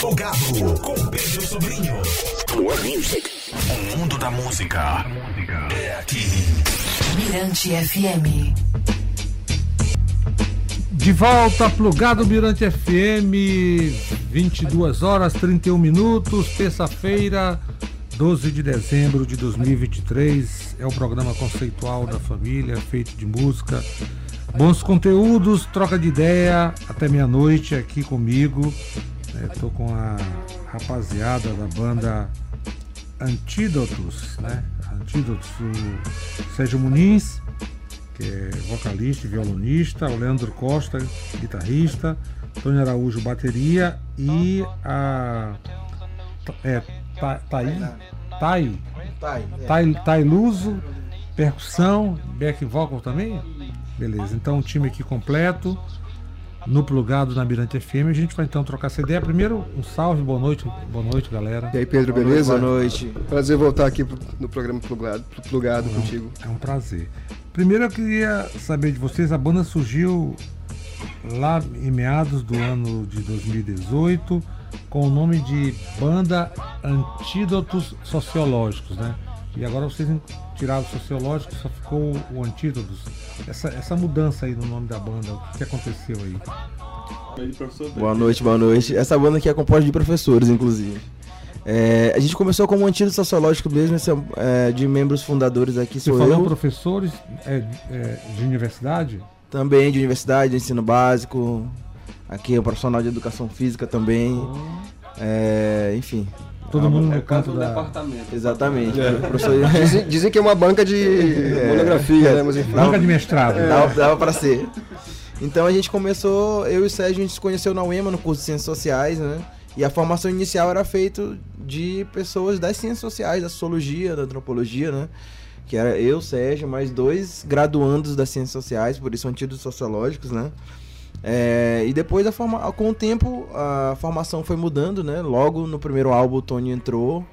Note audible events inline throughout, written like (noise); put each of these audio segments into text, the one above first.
Plugado com Pedro Sobrinho. More music. O mundo da música é aqui. Mirante FM. De volta, plugado Mirante FM, 22 horas 31 minutos, terça-feira, 12 de dezembro de 2023. É o programa conceitual da família, feito de música, bons conteúdos, troca de ideia, até meia-noite aqui comigo. Estou com a rapaziada da banda Antídotos, né? Antídotos, o Sérgio Muniz, que é vocalista e violonista, o Leandro Costa, guitarrista, Tony Araújo, bateria e a. É. Tai, Tai, tai Luso, percussão, back vocal também? Beleza, então um time aqui completo no plugado na Mirante FM. A gente vai então trocar essa ideia. Primeiro, um salve, boa noite, boa noite, galera. E aí, Pedro, Boa beleza? boa noite. Prazer voltar aqui no programa Plugado, plugado contigo. É um prazer. Primeiro eu queria saber de vocês, a banda surgiu lá em meados do ano de 2018 com o nome de Banda Antídotos Sociológicos, né? E agora vocês tiraram o sociológico, só ficou o Antídotos. Essa, essa mudança aí no nome da banda, o que aconteceu aí? Boa noite, boa noite. Essa banda aqui é composta de professores, inclusive. É, a gente começou como antídoto sociológico mesmo, esse é, é, de membros fundadores aqui Você sou falou eu. professores é, é, de universidade? Também de universidade, de ensino básico. Aqui é um profissional de educação física também. É, enfim, Todo mundo no É canto canto do da. departamento. exatamente. É. Professor, (laughs) Dizem, dizem que é uma banca de monografia, né? Mas enfim. Banca de mestrado. Dava, dava pra ser. Então a gente começou, eu e o Sérgio, a gente se conheceu na UEMA, no curso de Ciências Sociais, né? E a formação inicial era feita de pessoas das ciências sociais, da sociologia, da antropologia, né? Que era eu, Sérgio, mais dois graduandos das ciências sociais, por isso antídotos sociológicos, né? É, e depois, a forma, com o tempo, a formação foi mudando, né? Logo no primeiro álbum, o Tony entrou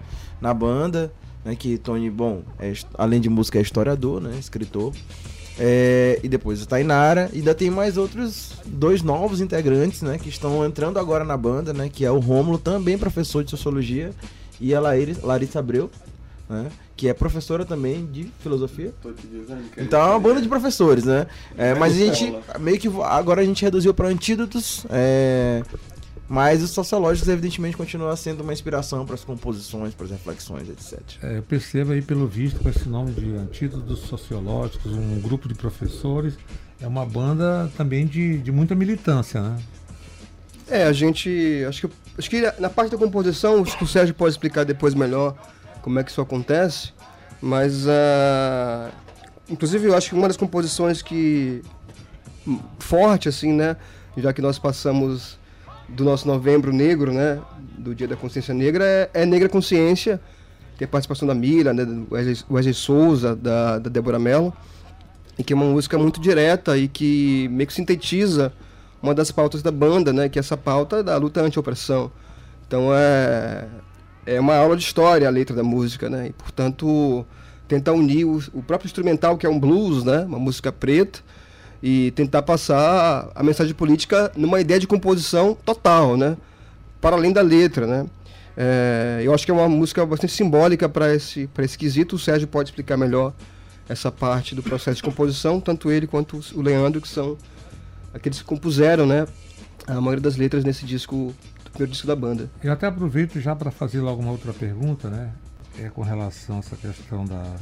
na banda, né? Que Tony, bom, é além de música, é historiador, né? Escritor. É, e depois o Tainara. E ainda tem mais outros dois novos integrantes, né? Que estão entrando agora na banda, né? Que é o Rômulo, também professor de sociologia, e a Larissa Abreu, né? Que é professora também de filosofia. Tô te dizendo que Então é uma banda de professores, né? É, mas a gente meio que agora a gente reduziu para antídotos, é, mas os sociológicos evidentemente continuam sendo uma inspiração para as composições, para as reflexões, etc. É, eu percebo aí pelo visto com esse nome de Antídotos Sociológicos, um grupo de professores, é uma banda também de, de muita militância, né? É, a gente. Acho que, acho que na parte da composição, acho que o Sérgio pode explicar depois melhor como é que isso acontece. Mas. ah, inclusive, eu acho que uma das composições que. hum, forte, assim, né? Já que nós passamos do nosso novembro negro, né? Do Dia da Consciência Negra, é, é Negra Consciência. Tem a participação da Mira, né, do Wesley, Wesley Souza, da, da Débora Mello. E que é uma música muito direta e que meio que sintetiza uma das pautas da banda, né? Que é essa pauta da luta anti-opressão. Então é, é uma aula de história a letra da música, né? E, portanto, tentar unir o, o próprio instrumental, que é um blues, né? Uma música preta, e tentar passar a mensagem política numa ideia de composição total, né? Para além da letra, né? É, eu acho que é uma música bastante simbólica para esse, esse quesito. O Sérgio pode explicar melhor essa parte do processo de composição, tanto ele quanto o Leandro, que são aqueles que compuseram, né? A maioria das letras nesse disco, primeiro disco da banda. Eu até aproveito já para fazer logo uma outra pergunta, né? É com relação a essa questão da.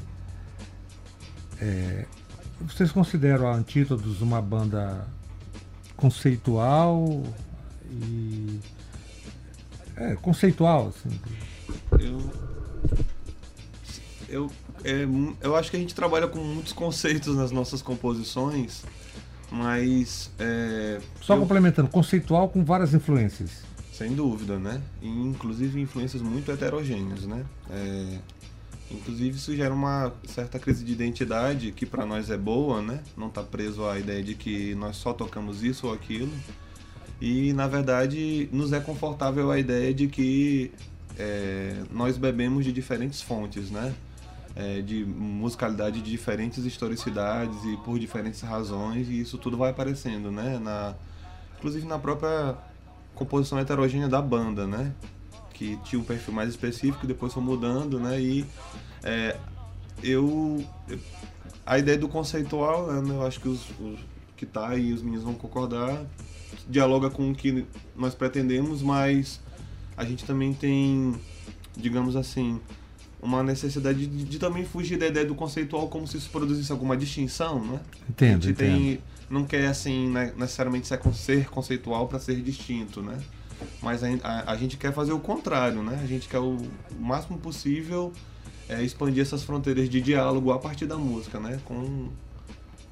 é, vocês consideram a Antídotos uma banda conceitual e. É, conceitual, assim. Eu. Eu, é, eu acho que a gente trabalha com muitos conceitos nas nossas composições, mas. É, Só eu- complementando, conceitual com várias influências. Sem dúvida, né? E, inclusive influências muito heterogêneas, né? É, inclusive isso gera uma certa crise de identidade que para nós é boa, né? Não tá preso à ideia de que nós só tocamos isso ou aquilo. E na verdade nos é confortável a ideia de que é, nós bebemos de diferentes fontes, né? É, de musicalidade de diferentes historicidades e por diferentes razões e isso tudo vai aparecendo, né? Na, inclusive na própria composição heterogênea da banda, né? Que tinha um perfil mais específico depois foi mudando, né? E é, eu, eu- A ideia do conceitual, né? Eu acho que os, os que tá aí, os meninos vão concordar, dialoga com o que nós pretendemos, mas a gente também tem, digamos assim, uma necessidade de, de também fugir da ideia do conceitual como se isso produzisse alguma distinção, né? A Entendo, gente entendo. tem, não quer assim né, necessariamente ser, con- ser conceitual para ser distinto, né? Mas a, a- a gente quer fazer o contrário, né? A gente quer o, o máximo possível é, expandir essas fronteiras de diálogo a partir da música, né? Com,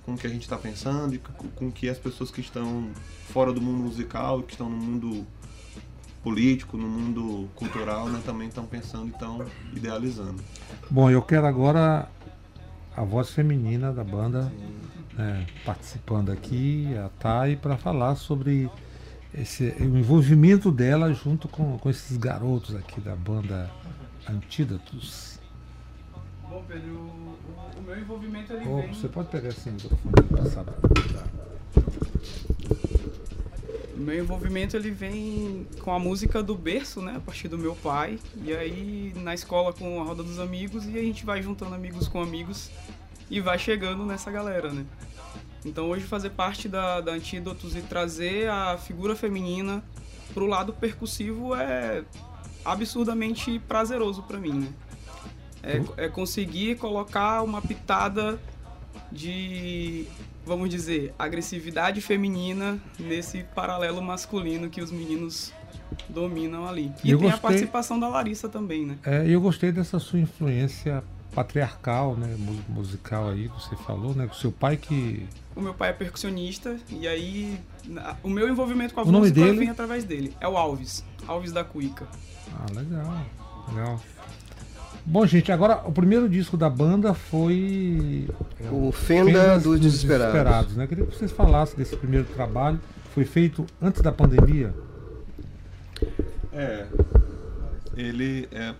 com o que a gente está pensando e com, com o que as pessoas que estão fora do mundo musical, que estão no mundo político, no mundo cultural, né? Também estão pensando e estão idealizando. Bom, eu quero agora a voz feminina da banda né, participando aqui, a Thay, para falar sobre esse, o envolvimento dela junto com, com esses garotos aqui da banda Antídotos. Bom, Pedro, o, meu envolvimento ele Ô, vem. você pode pegar esse microfone e passar pra O meu envolvimento ele vem com a música do berço, né? A partir do meu pai. E aí na escola com a roda dos amigos e a gente vai juntando amigos com amigos e vai chegando nessa galera, né? Então hoje fazer parte da, da Antídotos e trazer a figura feminina pro lado percussivo é absurdamente prazeroso pra mim, né? É, é conseguir colocar uma pitada de, vamos dizer, agressividade feminina nesse paralelo masculino que os meninos dominam ali. E Eu tem a gostei- participação da Larissa também, né? É, eu gostei dessa sua influência patriarcal, né, mu- musical aí que você falou, né, com seu pai que O meu pai é percussionista e aí na- o meu envolvimento com a O nome música dele? vem através dele. É o Alves, Alves da Cuica. Ah, legal, legal. Bom, gente, agora o primeiro disco da banda foi é, O Fenda Fendas dos Desesperados. né? Queria que vocês falassem desse primeiro trabalho. Foi feito antes da pandemia. É. Ele é.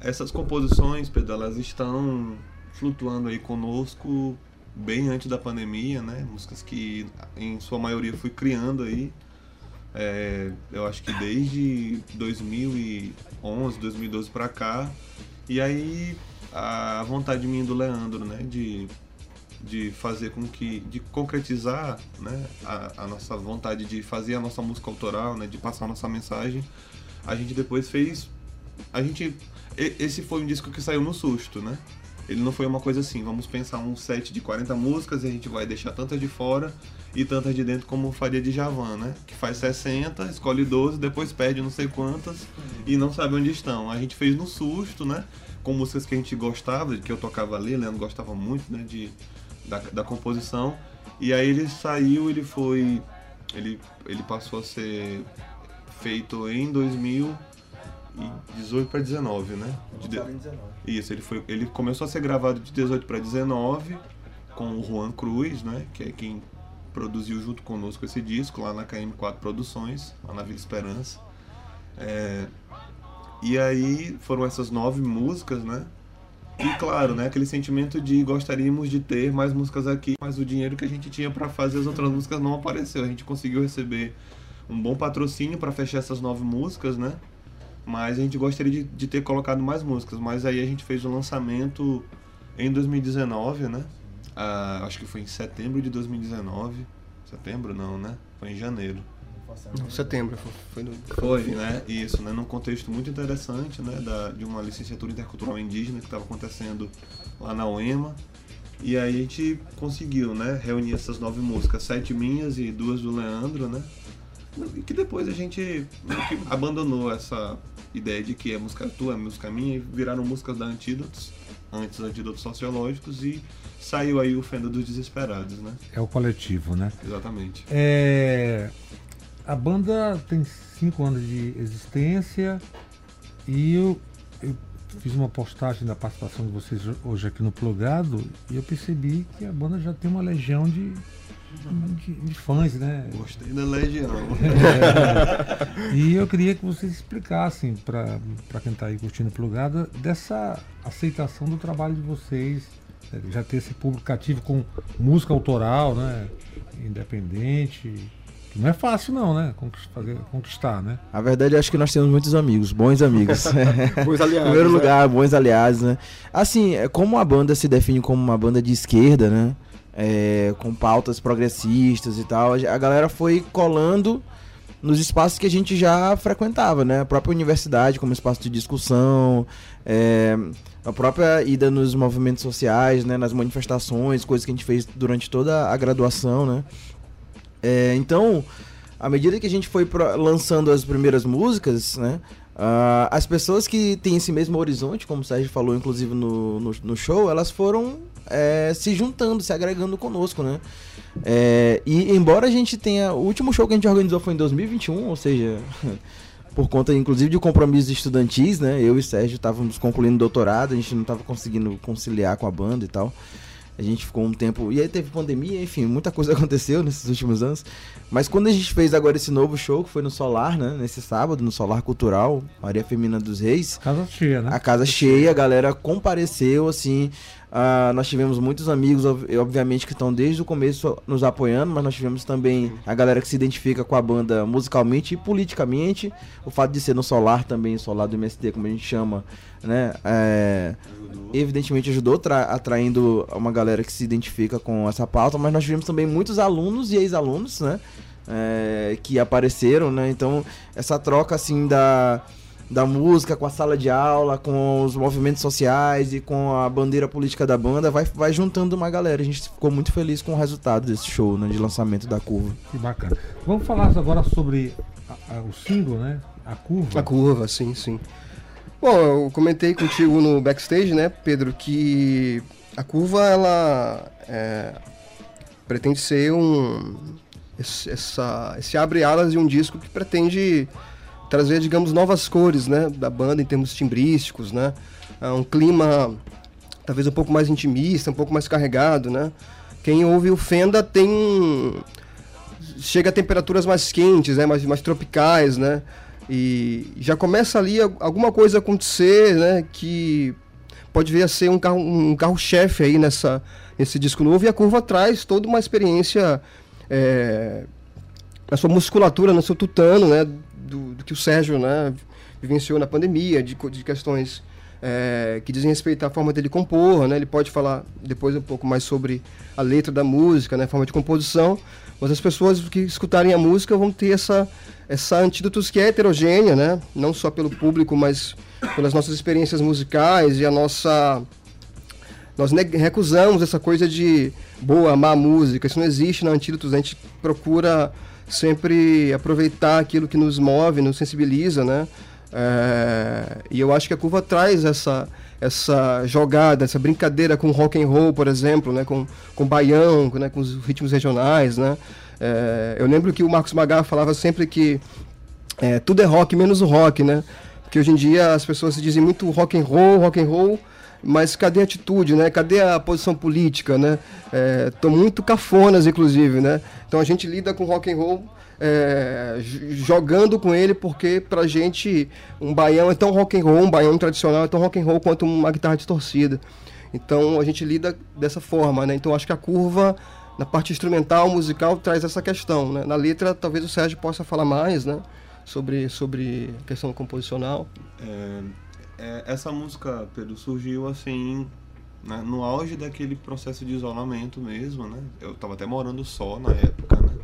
Essas composições, Pedro, elas estão flutuando aí conosco bem antes da pandemia, né? Músicas que em sua maioria fui criando aí. É, eu acho que desde 2011, 2012 pra cá. E aí a vontade minha do Leandro, né? De, de fazer com que. de concretizar né? a, a nossa vontade de fazer a nossa música autoral, né? De passar a nossa mensagem. A gente depois fez. A gente. Esse foi um disco que saiu no susto, né? Ele não foi uma coisa assim, vamos pensar um set de 40 músicas e a gente vai deixar tantas de fora e tantas de dentro como faria de Javan, né? Que faz 60, escolhe 12, depois perde não sei quantas e não sabe onde estão. A gente fez no susto, né? Com músicas que a gente gostava, que eu tocava ali, Leandro gostava muito, né? De, da, da composição. E aí ele saiu, ele foi. Ele, ele passou a ser feito em 2018 para 19, né? De- 19. isso, ele, foi, ele começou a ser gravado de 18 para 19 com o Juan Cruz, né? Que é quem produziu junto conosco esse disco lá na KM4 Produções, lá na Vila Esperança. É, e aí foram essas nove músicas, né? E claro, né, aquele sentimento de gostaríamos de ter mais músicas aqui, mas o dinheiro que a gente tinha para fazer as outras músicas não apareceu. A gente conseguiu receber um bom patrocínio para fechar essas nove músicas, né? Mas a gente gostaria de, de ter colocado mais músicas. Mas aí a gente fez o lançamento em 2019, né? Ah, acho que foi em setembro de 2019. Setembro não, né? Foi em janeiro. Não, setembro. Foi, foi no, Foi, né? Isso, né? Num contexto muito interessante, né? Da, de uma licenciatura intercultural indígena que estava acontecendo lá na UEMA. E aí a gente conseguiu, né? Reunir essas nove músicas, sete minhas e duas do Leandro, né? E que depois a gente abandonou essa ideia de que é música tua, é música minha, e viraram músicas da Antídotos, antes Antídotos Sociológicos, e saiu aí o Fenda dos Desesperados, né? É o coletivo, né? Exatamente. É, a banda tem cinco anos de existência e eu, eu fiz uma postagem da participação de vocês hoje aqui no Plugado e eu percebi que a banda já tem uma legião de, de, de fãs, né? Gostei da Legião. (laughs) E eu queria que vocês explicassem para quem está aí curtindo o Plugado dessa aceitação do trabalho de vocês, né? já ter esse público cativo com música autoral, né? independente, que Não é fácil não, né? Conquistar, fazer- conquistar, né? A verdade, acho que nós temos muitos amigos, bons amigos. (laughs) Bons (laughs) Em aliados, primeiro né? lugar, bons aliados, né? Assim, é, como a banda se define como uma banda de esquerda, né? É, com pautas progressistas e tal, a galera foi colando nos espaços que a gente já frequentava, né? A própria universidade como espaço de discussão, é, a própria ida nos movimentos sociais, né? Nas manifestações, coisas que a gente fez durante toda a graduação, né? É, então, à medida que a gente foi lançando as primeiras músicas, né? ah, as pessoas que têm esse mesmo horizonte, como o Sérgio falou, inclusive no, no, no show, elas foram é, se juntando, se agregando conosco, né? É, e embora a gente tenha. O último show que a gente organizou foi em 2021, ou seja, (laughs) por conta inclusive de compromissos estudantis, né? Eu e Sérgio estávamos concluindo doutorado, a gente não estava conseguindo conciliar com a banda e tal. A gente ficou um tempo. E aí teve pandemia, enfim, muita coisa (laughs) aconteceu nesses últimos anos. Mas quando a gente fez agora esse novo show, que foi no Solar, né? Nesse sábado, no Solar Cultural, Maria Femina dos Reis. Casa cheia, né? A casa cheia, a galera compareceu, assim. Ah, nós tivemos muitos amigos, ob- obviamente, que estão desde o começo nos apoiando, mas nós tivemos também a galera que se identifica com a banda musicalmente e politicamente. O fato de ser no Solar também, Solar do MST, como a gente chama, né? é, evidentemente ajudou tra- atraindo uma galera que se identifica com essa pauta, mas nós tivemos também muitos alunos e ex-alunos, né? é, que apareceram, né? Então, essa troca, assim, da, da música com a sala de aula, com os movimentos sociais e com a bandeira política da banda, vai, vai juntando uma galera. A gente ficou muito feliz com o resultado desse show, né? De lançamento da curva. Que bacana. Vamos falar agora sobre a- a- o símbolo, né? A curva. A curva, sim, sim. Bom, eu comentei contigo no backstage, né, Pedro, que a curva, ela é, pretende ser um... Esse, essa, esse abre-alas de um disco que pretende trazer, digamos, novas cores, né, da banda em termos timbrísticos, né? É um clima talvez um pouco mais intimista, um pouco mais carregado, né? Quem ouve o Fenda tem chega a temperaturas mais quentes, né, mais, mais tropicais, né? E já começa ali al- alguma coisa acontecer, né, que pode vir a ser um carro um carro-chefe aí nessa nesse disco novo e a curva traz toda uma experiência é, na sua musculatura, no seu tutano, né, do, do que o Sérgio, né, vivenciou na pandemia, de, de questões é, que dizem respeito à forma dele compor, né, ele pode falar depois um pouco mais sobre a letra da música, né, a forma de composição, mas as pessoas que escutarem a música vão ter essa essa antídotos que é heterogênea, né, não só pelo público, mas pelas nossas experiências musicais e a nossa nós recusamos essa coisa de boa, a música. Isso não existe na Antídotos. A gente procura sempre aproveitar aquilo que nos move, nos sensibiliza, né? É, e eu acho que a curva traz essa essa jogada, essa brincadeira com rock and roll, por exemplo, né? Com com baião, né? Com os ritmos regionais, né? É, eu lembro que o Marcos Magar falava sempre que é, tudo é rock menos o rock, né? Porque hoje em dia as pessoas se dizem muito rock and roll, rock and roll, mas cadê a atitude, né? Cadê a posição política, né? Estão muito cafonas, inclusive, né? Então a gente lida com rock and roll é, jogando com ele porque pra gente um baião é tão rock and roll, um baião tradicional é tão rock and roll quanto uma guitarra distorcida. Então a gente lida dessa forma, né? Então acho que a curva na parte instrumental, musical, traz essa questão, né? Na letra talvez o Sérgio possa falar mais, né? Sobre, sobre a questão composicional. É, é, essa música, Pedro, surgiu assim, né, no auge daquele processo de isolamento mesmo, né? Eu tava até morando só na época, né?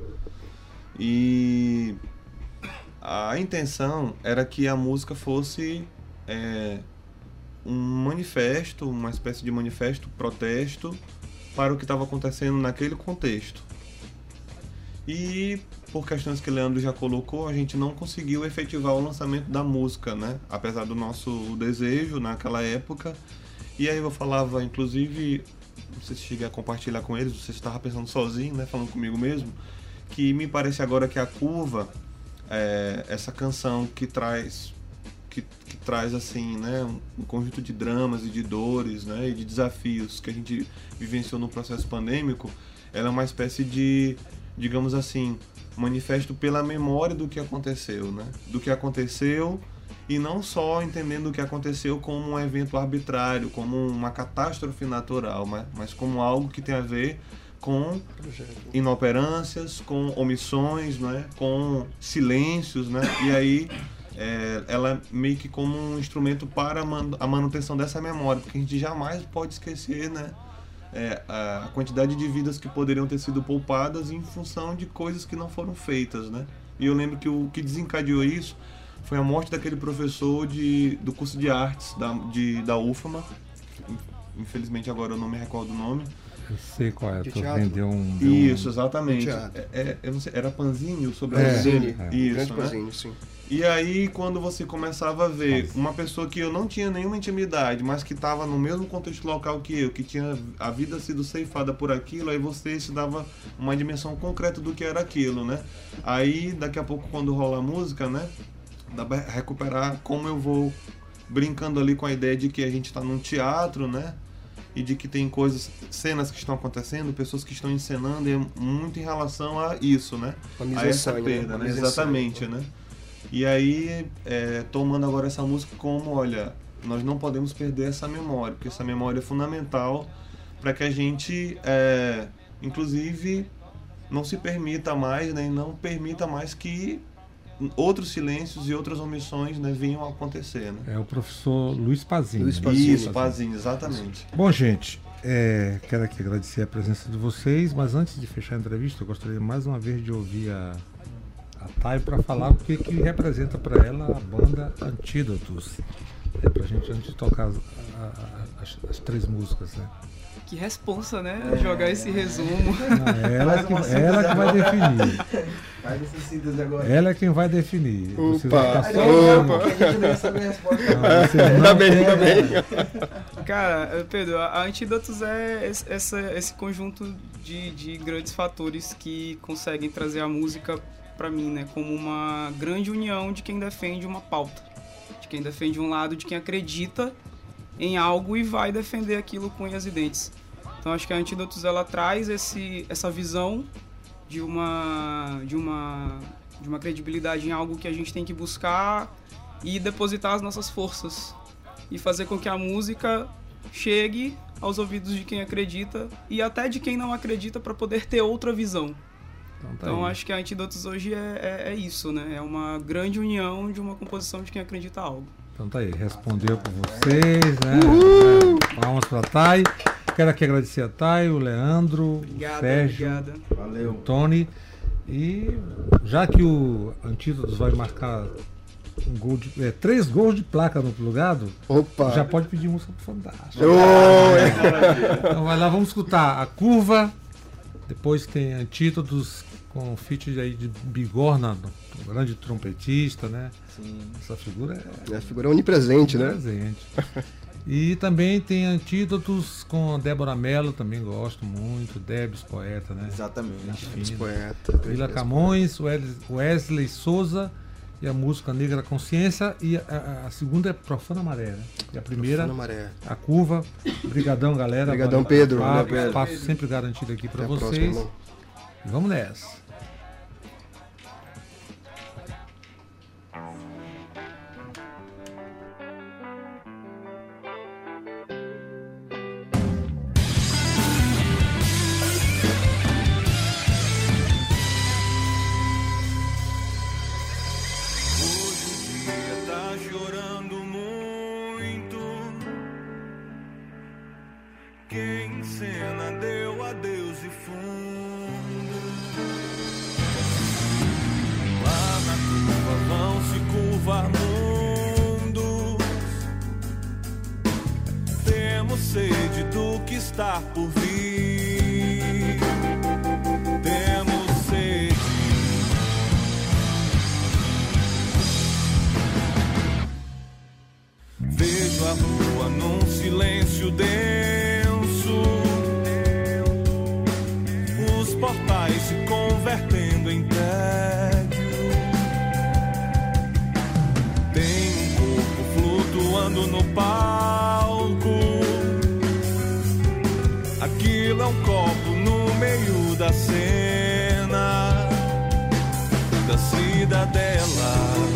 E a intenção era que a música fosse é, um manifesto, uma espécie de manifesto, protesto para o que estava acontecendo naquele contexto. E por questões que Leandro já colocou, a gente não conseguiu efetivar o lançamento da música, né? Apesar do nosso desejo naquela época. E aí eu falava, inclusive, não sei se cheguei a compartilhar com eles, você estava pensando sozinho, né? Falando comigo mesmo, que me parece agora que a curva, é, essa canção que traz que, que traz assim, né, um conjunto de dramas e de dores, né, e de desafios que a gente vivenciou no processo pandêmico, ela é uma espécie de, digamos assim, manifesto pela memória do que aconteceu, né, do que aconteceu e não só entendendo o que aconteceu como um evento arbitrário, como uma catástrofe natural, mas, mas como algo que tem a ver com inoperâncias, com omissões, né? com silêncios, né? E aí é, ela é meio que como um instrumento para a manutenção dessa memória, porque a gente jamais pode esquecer, né? É, a quantidade de vidas que poderiam ter sido poupadas em função de coisas que não foram feitas, né? E eu lembro que o que desencadeou isso foi a morte daquele professor de, do curso de artes da, de, da UFAMA. Infelizmente agora eu não me recordo o nome. Eu sei qual é, De tu teatro? vendeu um. deu Isso, exatamente. É, é, eu não sei, era Panzinho sobre É, Panzini, é. Isso, grande né? Panzini, sim. E aí, quando você começava a ver uma pessoa que eu não tinha nenhuma intimidade, mas que estava no mesmo contexto local que eu, que tinha a vida sido ceifada por aquilo, aí você se dava uma dimensão concreta do que era aquilo, né? Aí, daqui a pouco, quando rola a música, né? Dá pra recuperar como eu vou brincando ali com a ideia de que a gente está num teatro, né? E de que tem coisas, cenas que estão acontecendo, pessoas que estão encenando, e é muito em relação a isso, né? A en essa né? perda, né? Exatamente, né? E aí, é, tomando agora essa música como, olha, nós não podemos perder essa memória, porque essa memória é fundamental para que a gente, é, inclusive, não se permita mais, né? E não permita mais que outros silêncios e outras omissões né, venham a acontecer, né? É o professor Luiz Pazinho. Luiz né? Pazinho. Isso, Pazinho, exatamente. Bom, gente, é, quero aqui agradecer a presença de vocês, mas antes de fechar a entrevista, eu gostaria mais uma vez de ouvir a, a Thay para falar o que, que representa para ela a banda Antídotos. É pra gente antes de tocar as, a- a- as- as três músicas, né? Que responsa, né? Jogar esse resumo. Não, é ela, que, ela que vai definir. Faz essa síntese agora. Ela é quem vai definir. Você vai Opa, ficar só ouvindo. porque a gente não ia saber a resposta. Não, você Ainda não bem, ainda bem. Cara, eh, Pedro, a Antídotos é esse, essa- esse conjunto de, de grandes fatores que conseguem trazer a música pra mim, né? Como uma grande união de quem defende uma pauta. De quem defende um lado, de quem acredita em algo e vai defender aquilo com unhas e dentes. Então acho que a Antídotos ela traz esse, essa visão de uma, de uma de uma credibilidade em algo que a gente tem que buscar e depositar as nossas forças e fazer com que a música chegue aos ouvidos de quem acredita e até de quem não acredita para poder ter outra visão. Então, tá Então acho que a Antídotos hoje é, é, é isso, né? É uma grande união de uma composição de quem acredita algo. Então tá aí, respondeu por vocês, né? É, Palmas pra Thay. Quero aqui agradecer a Thay, o Leandro, o Obrigada, Sérgio, obrigada. o Valeu. Tony. E já que o Antídotos vai marcar um gol de, é, três gols de placa no plugado, Opa! já pode pedir música pro Fantástico. Oi! Então vai lá, vamos escutar a curva. Depois tem Antídotos com feat aí de Bigorna, um grande trompetista, né? Sim. Essa figura é A figura é onipresente, né? presente. E também tem Antídotos com a Débora Mello, também gosto muito. Debs, poeta, né? Exatamente. Fina. Poeta. Vila Camões, Wes- Wesley Souza e a música Negra Consciência. E a, a- segunda é Profana Maré, né? E a primeira, a curva. Brigadão, galera. Brigadão, Valeu Pedro. papo, Valeu, Espaço sempre garantido aqui para próxima, vocês. E vamos nessa. Copo no meio da cena da cidadela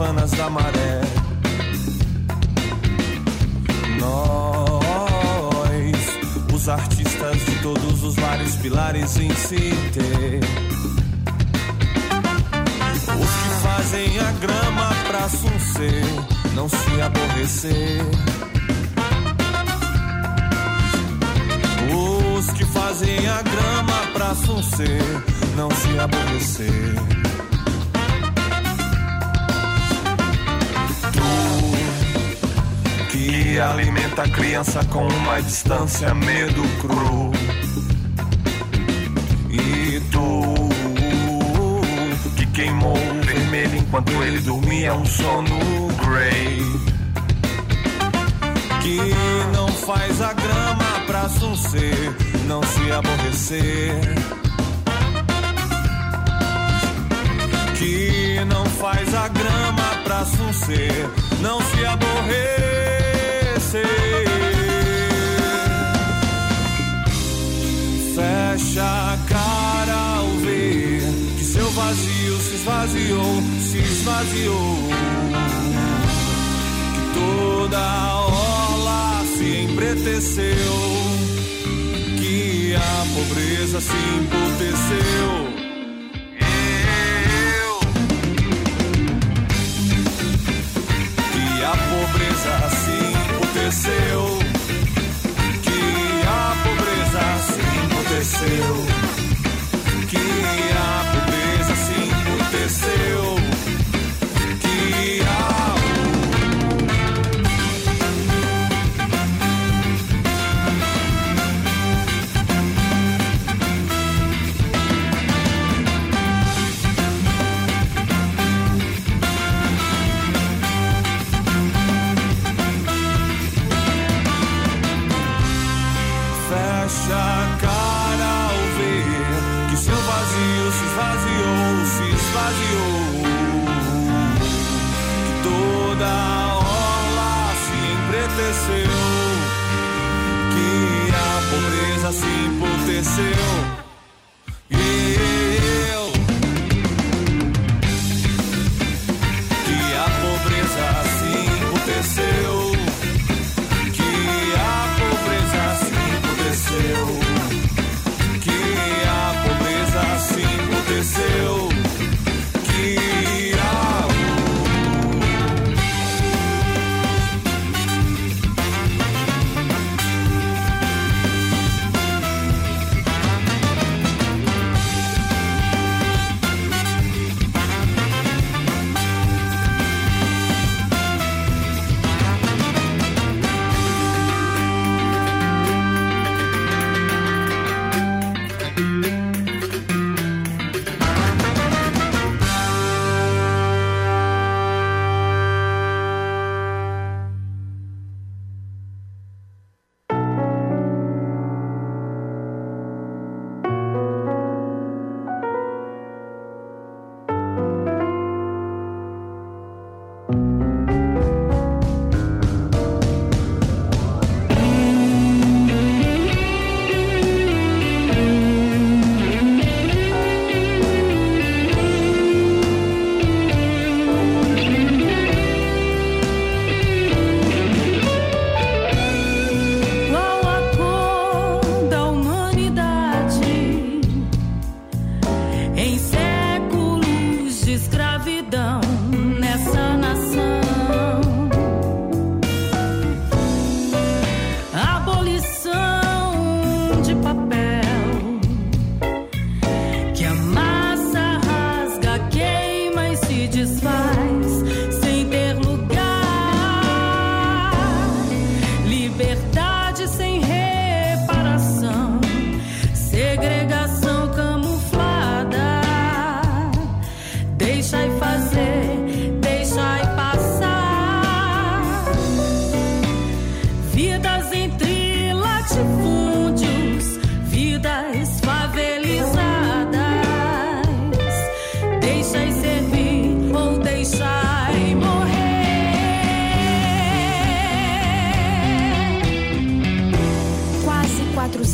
profanas da maré. muita criança com uma distância, medo cru. E tu, que queimou o vermelho enquanto ele dormia, é um sono grey. Que não faz a grama pra suncer, não se aborrecer. Que não faz a grama pra suncer, não se aborrecer. Fecha a cara ao ver que seu vazio se esvaziou, se esvaziou. Que toda a orla se embreteceu, que a pobreza se emputeceu. seu.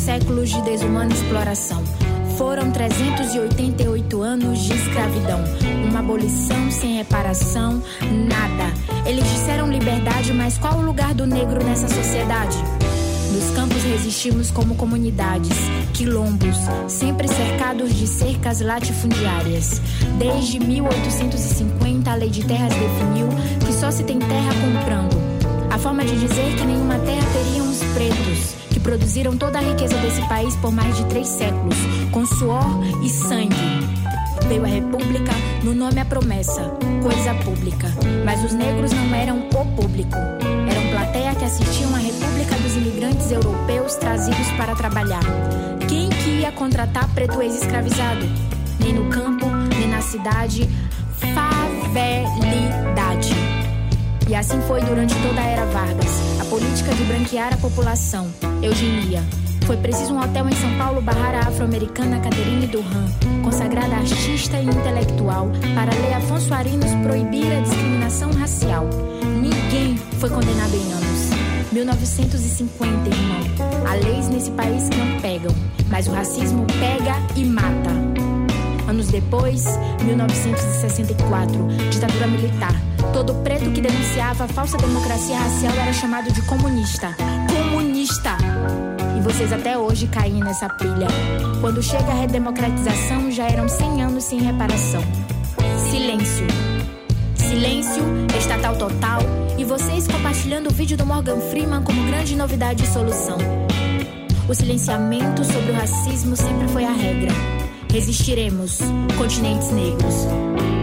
Séculos de desumana exploração. Foram 388 anos de escravidão. Uma abolição sem reparação, nada. Eles disseram liberdade, mas qual o lugar do negro nessa sociedade? Nos campos resistimos como comunidades, quilombos, sempre cercados de cercas latifundiárias. Desde 1850, a lei de terras definiu que só se tem terra comprando. A forma de dizer que nenhuma terra teriam os pretos, produziram toda a riqueza desse país por mais de três séculos, com suor e sangue. Veio a república, no nome a promessa, coisa pública. Mas os negros não eram o público. Eram plateia que assistiam à república dos imigrantes europeus trazidos para trabalhar. Quem que ia contratar preto ex-escravizado? Nem no campo, nem na cidade. Favelidade. E assim foi durante toda a era Vargas. A política de branquear a população. Eugenia. Foi preciso um hotel em São Paulo barrar a afro-americana Caterine Durham, consagrada artista e intelectual, para ler Afonso Arinos proibir a discriminação racial. Ninguém foi condenado em anos. 1950, irmão. Há leis nesse país que não pegam, mas o racismo pega e mata. Anos depois, 1964, ditadura militar. Todo preto que denunciava a falsa democracia racial era chamado de comunista. Comunista! E vocês até hoje caem nessa pilha. Quando chega a redemocratização, já eram 100 anos sem reparação. Silêncio. Silêncio, estatal total. E vocês compartilhando o vídeo do Morgan Freeman como grande novidade e solução. O silenciamento sobre o racismo sempre foi a regra. Resistiremos, continentes negros.